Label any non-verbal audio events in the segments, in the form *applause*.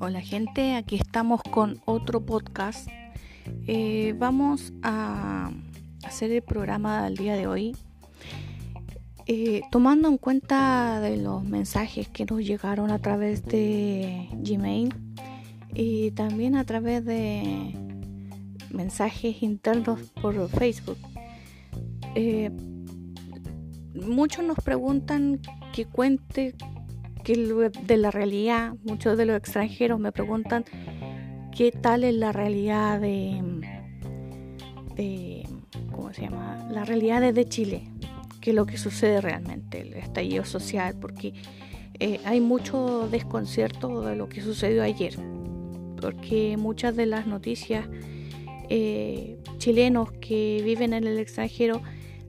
Hola gente, aquí estamos con otro podcast. Eh, vamos a hacer el programa del día de hoy eh, tomando en cuenta de los mensajes que nos llegaron a través de Gmail y también a través de mensajes internos por Facebook. Eh, muchos nos preguntan que cuente que de la realidad, muchos de los extranjeros me preguntan qué tal es la realidad de, ¿cómo se llama? La realidad de Chile, qué es lo que sucede realmente, el estallido social, porque eh, hay mucho desconcierto de lo que sucedió ayer, porque muchas de las noticias eh, chilenos que viven en el extranjero,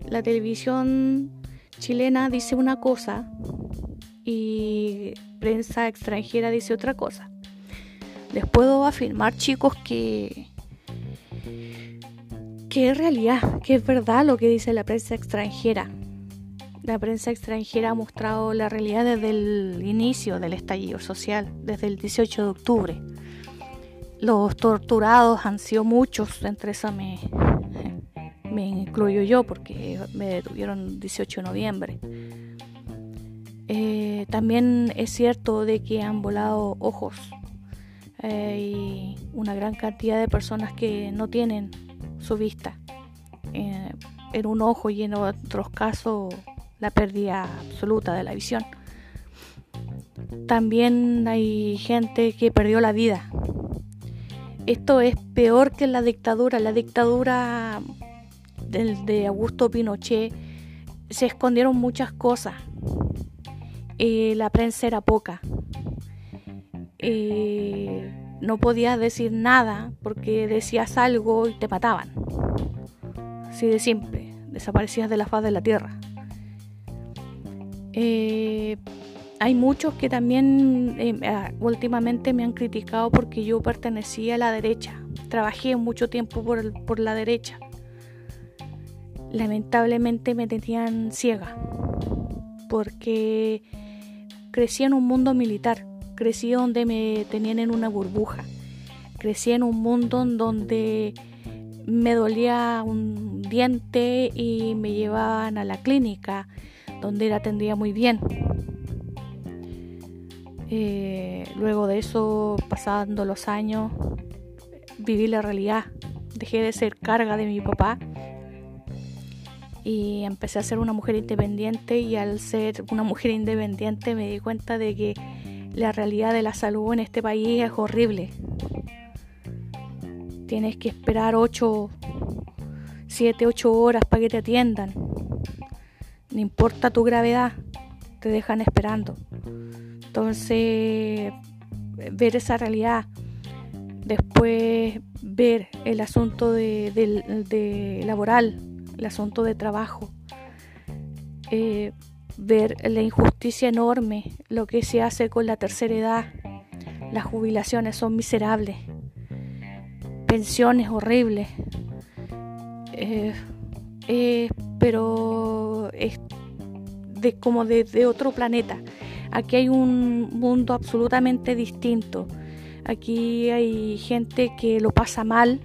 la televisión chilena dice una cosa y prensa extranjera dice otra cosa. Les puedo afirmar, chicos, que, que es realidad, que es verdad lo que dice la prensa extranjera. La prensa extranjera ha mostrado la realidad desde el inicio del estallido social, desde el 18 de octubre. Los torturados han sido muchos, entre eso me, me incluyo yo porque me detuvieron el 18 de noviembre. Eh, también es cierto de que han volado ojos eh, y una gran cantidad de personas que no tienen su vista eh, en un ojo y en otros casos la pérdida absoluta de la visión. También hay gente que perdió la vida. Esto es peor que la dictadura. La dictadura de Augusto Pinochet se escondieron muchas cosas eh, la prensa era poca. Eh, no podías decir nada porque decías algo y te mataban. Así de simple, desaparecías de la faz de la tierra. Eh, hay muchos que también ah, últimamente me han criticado porque yo pertenecía a la derecha. Trabajé mucho tiempo por, por la derecha. Lamentablemente me tenían ciega porque Crecí en un mundo militar, crecí donde me tenían en una burbuja, crecí en un mundo en donde me dolía un diente y me llevaban a la clínica, donde era atendida muy bien. Eh, luego de eso, pasando los años, viví la realidad. Dejé de ser carga de mi papá y empecé a ser una mujer independiente y al ser una mujer independiente me di cuenta de que la realidad de la salud en este país es horrible. Tienes que esperar 8, 7, 8 horas para que te atiendan. No importa tu gravedad, te dejan esperando. Entonces, ver esa realidad, después ver el asunto de, de laboral, el asunto de trabajo, eh, ver la injusticia enorme, lo que se hace con la tercera edad, las jubilaciones son miserables, pensiones horribles, eh, eh, pero es de, como de, otro planeta. Aquí hay un mundo absolutamente distinto. Aquí hay gente que lo pasa mal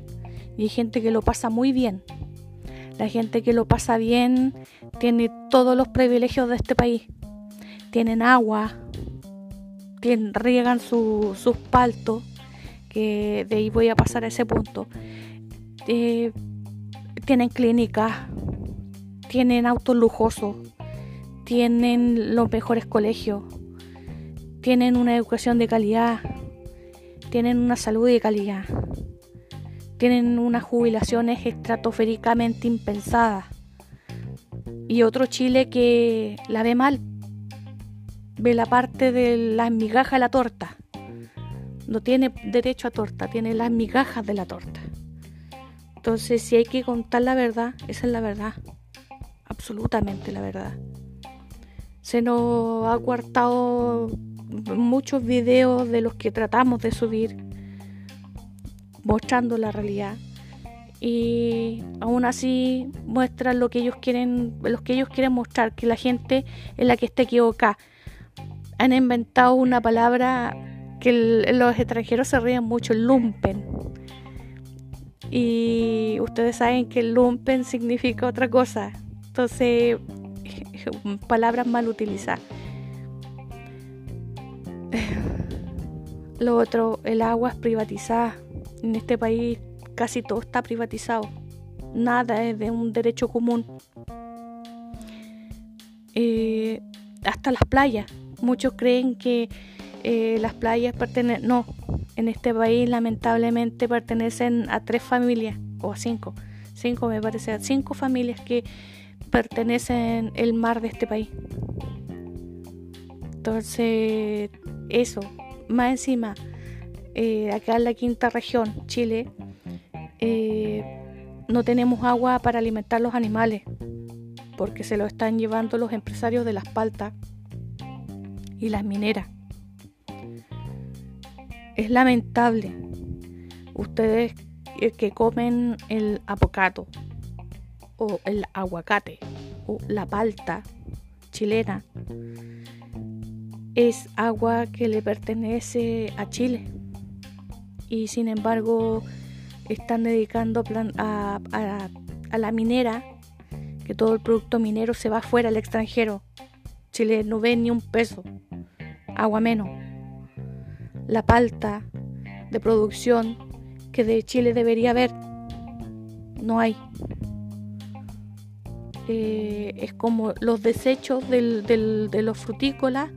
y hay gente que lo pasa muy bien. La gente que lo pasa bien tiene todos los privilegios de este país. Tienen agua, riegan sus paltos, que de ahí voy a pasar a ese punto. Eh, tienen clínicas, tienen autos lujosos, tienen los mejores colegios, tienen una educación de calidad, tienen una salud de calidad tienen unas jubilaciones estratosféricamente impensadas. Y otro Chile que la ve mal, ve la parte de las migajas de la torta. No tiene derecho a torta, tiene las migajas de la torta. Entonces, si hay que contar la verdad, esa es la verdad. Absolutamente la verdad. Se nos ha guardado muchos videos de los que tratamos de subir mostrando la realidad y aún así muestran lo que ellos quieren, lo que ellos quieren mostrar, que la gente es la que está equivocada. Han inventado una palabra que los extranjeros se ríen mucho, lumpen. Y ustedes saben que lumpen significa otra cosa. Entonces, *laughs* palabras mal utilizadas. *laughs* Lo otro, el agua es privatizada. En este país casi todo está privatizado. Nada es de un derecho común. Eh, hasta las playas. Muchos creen que eh, las playas pertenecen... No, en este país lamentablemente pertenecen a tres familias, o a cinco. Cinco me parece, a cinco familias que pertenecen el mar de este país. Entonces, eso, más encima, eh, acá en la quinta región, Chile, eh, no tenemos agua para alimentar los animales, porque se lo están llevando los empresarios de las paltas y las mineras. Es lamentable. Ustedes que comen el apocato o el aguacate o la palta chilena es agua que le pertenece a Chile y sin embargo están dedicando a, a, la minera, que todo el producto minero se va fuera al extranjero. Chile no ve ni un peso, agua menos. La palta de producción que de Chile debería haber, no hay. Eh, es como los desechos del, de los frutícolas,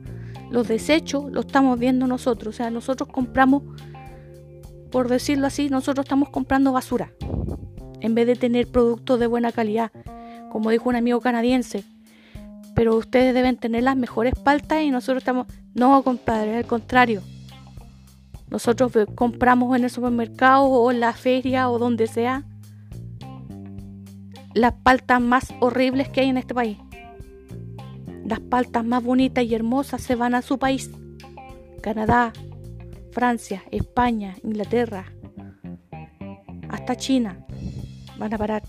los desechos los estamos viendo nosotros. O sea, nosotros compramos por decirlo así, nosotros estamos comprando basura en vez de tener productos de buena calidad, como dijo un amigo canadiense. Pero ustedes deben tener las mejores paltas y nosotros estamos... No, compadre, al contrario. Nosotros compramos en el supermercado o en la feria o donde sea las paltas más horribles que hay en este país. Las paltas más bonitas y hermosas se van a su país. Canadá, Francia, España, Inglaterra, hasta China van a parar.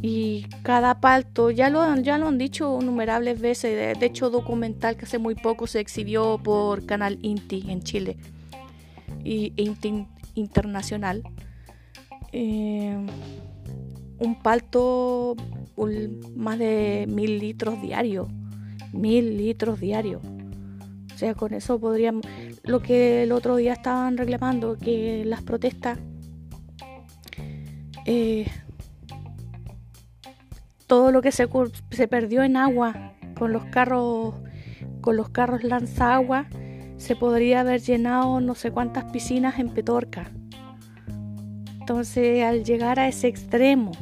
Y cada palto, ya lo, ya lo han dicho innumerables veces, de, hecho documental que hace muy poco se exhibió por Canal Inti en Chile y Inti Internacional. Eh, un palto más de mil litros diarios, mil litros diarios sea, con eso podríamos, lo que el otro día estaban reclamando, que las protestas, eh, todo lo que se, se perdió en agua con los carros, con los carros lanza agua, se podría haber llenado no sé cuántas piscinas en Petorca. Entonces, al llegar a ese extremo,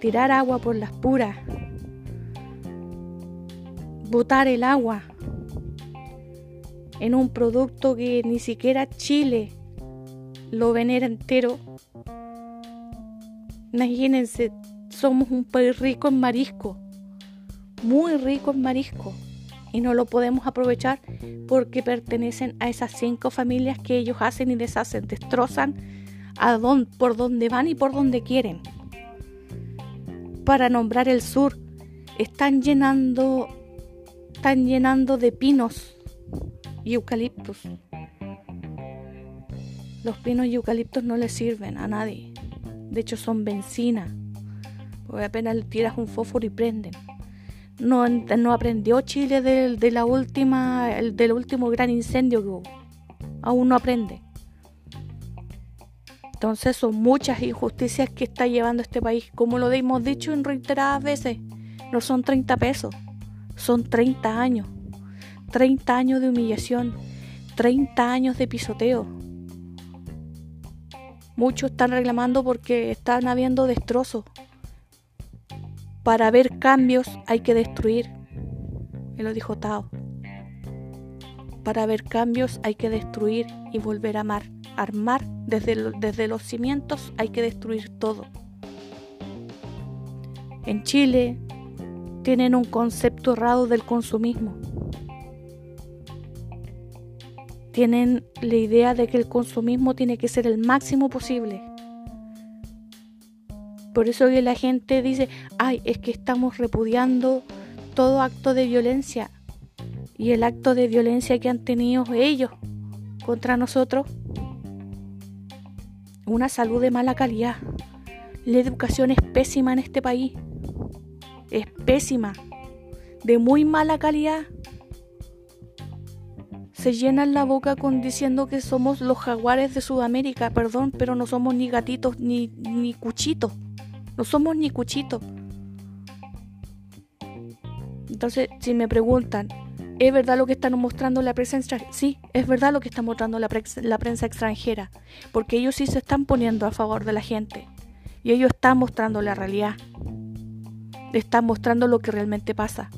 tirar agua por las puras, botar el agua en un producto que ni siquiera Chile lo venera entero. Imagínense, somos un país rico en marisco, muy rico en marisco, y no lo podemos aprovechar porque pertenecen a esas cinco familias que ellos hacen y deshacen, destrozan a por donde van y por donde quieren. Para nombrar el sur, están llenando, están llenando de pinos y eucaliptos. Los pinos y eucaliptos no le sirven a nadie. De hecho son benzina. Porque apenas tiras un fósforo y prenden. No, no aprendió Chile de, la última, del último gran incendio que hubo. Aún no aprende. Entonces son muchas injusticias que está llevando este país. Como lo hemos dicho en reiteradas veces, no son 30 pesos, son 30 años. 30 años de humillación, 30 años de pisoteo. Muchos están reclamando porque están habiendo destrozos. Para ver cambios hay que destruir. Me lo dijo Tao. Para ver cambios hay que destruir y volver a amar. Armar desde, desde los cimientos hay que destruir todo. En Chile tienen un concepto errado del consumismo tienen la idea de que el consumismo tiene que ser el máximo posible. Por eso que la gente dice, ay, es que estamos repudiando todo acto de violencia y el acto de violencia que han tenido ellos contra nosotros. Una salud de mala calidad. La educación es pésima en este país. Es pésima. De muy mala calidad se llenan la boca con diciendo que somos los jaguares de Sudamérica, perdón, pero no somos ni gatitos ni, ni cuchitos. No somos ni cuchitos. Entonces, si me preguntan, ¿es verdad lo que están mostrando la prensa extranjera? Sí, es verdad lo que está mostrando la, la prensa extranjera, porque ellos sí se están poniendo a favor de la gente. Y ellos están mostrando la realidad. Están mostrando lo que realmente pasa.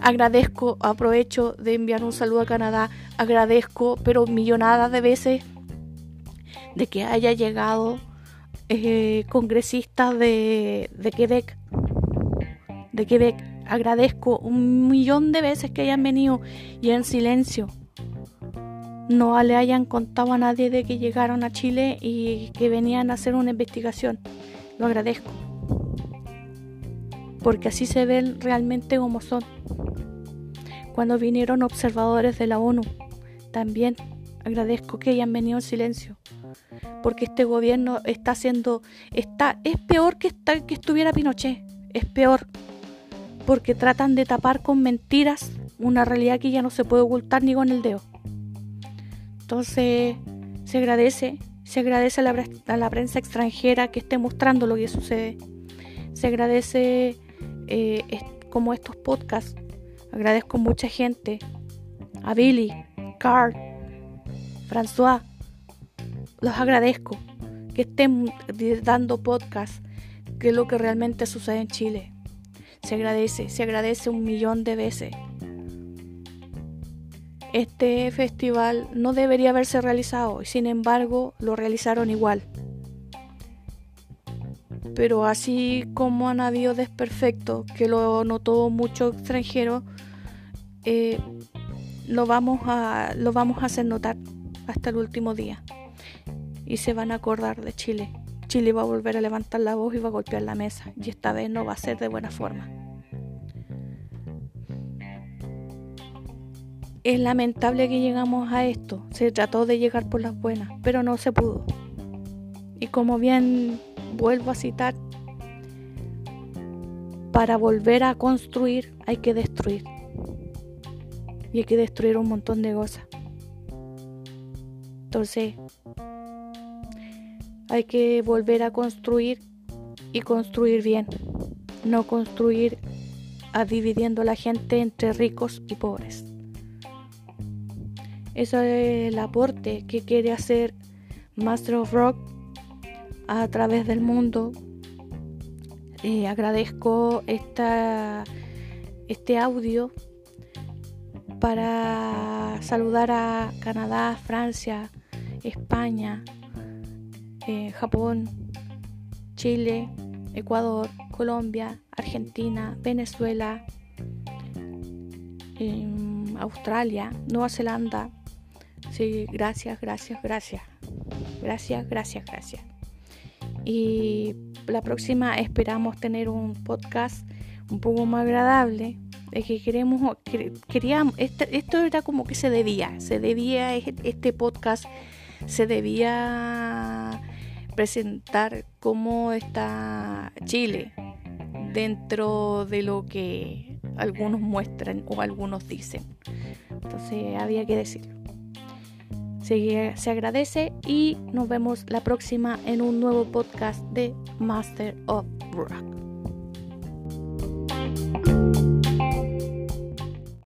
Agradezco, aprovecho de enviar un saludo a Canadá, agradezco, pero millonadas de veces, de que haya llegado eh, congresistas de, de Quebec, de Quebec. Agradezco un millón de veces que hayan venido y en silencio no le hayan contado a nadie de que llegaron a Chile y que venían a hacer una investigación. Lo agradezco. Porque así se ven realmente como son cuando vinieron observadores de la ONU. También agradezco que hayan venido en silencio, porque este gobierno está haciendo, está, es peor que, que estuviera Pinochet, es peor, porque tratan de tapar con mentiras una realidad que ya no se puede ocultar ni con el dedo. Entonces, se agradece, se agradece a la, a la prensa extranjera que esté mostrando lo que sucede. Se agradece eh, como estos podcasts Agradezco a mucha gente, a Billy, Carl, François. Los agradezco que estén dando podcast, que es lo que realmente sucede en Chile. Se agradece, se agradece un millón de veces. Este festival no debería haberse realizado y sin embargo lo realizaron igual. Pero así como han habido desperfectos, que lo notó mucho extranjero, eh, lo, vamos a, lo vamos a hacer notar hasta el último día. Y se van a acordar de Chile. Chile va a volver a levantar la voz y va a golpear la mesa. Y esta vez no va a ser de buena forma. Es lamentable que llegamos a esto. Se trató de llegar por las buenas, pero no se pudo. Y como bien vuelvo a citar, para volver a construir hay que destruir y hay que destruir un montón de cosas. Entonces, hay que volver a construir y construir bien, no construir a dividiendo a la gente entre ricos y pobres. Eso es el aporte que quiere hacer Master of Rock a través del mundo. Eh, agradezco esta, este audio para saludar a Canadá, Francia, España, eh, Japón, Chile, Ecuador, Colombia, Argentina, Venezuela, em, Australia, Nueva Zelanda. Sí, gracias, gracias, gracias. Gracias, gracias, gracias. Y la próxima esperamos tener un podcast un poco más agradable es que queremos, queríamos, este, esto era como que se debía, se debía, este podcast se debía presentar cómo está Chile dentro de lo que algunos muestran o algunos dicen. Entonces había que decirlo. Se, agradece y nos vemos la próxima en un nuevo podcast de Master of Rock.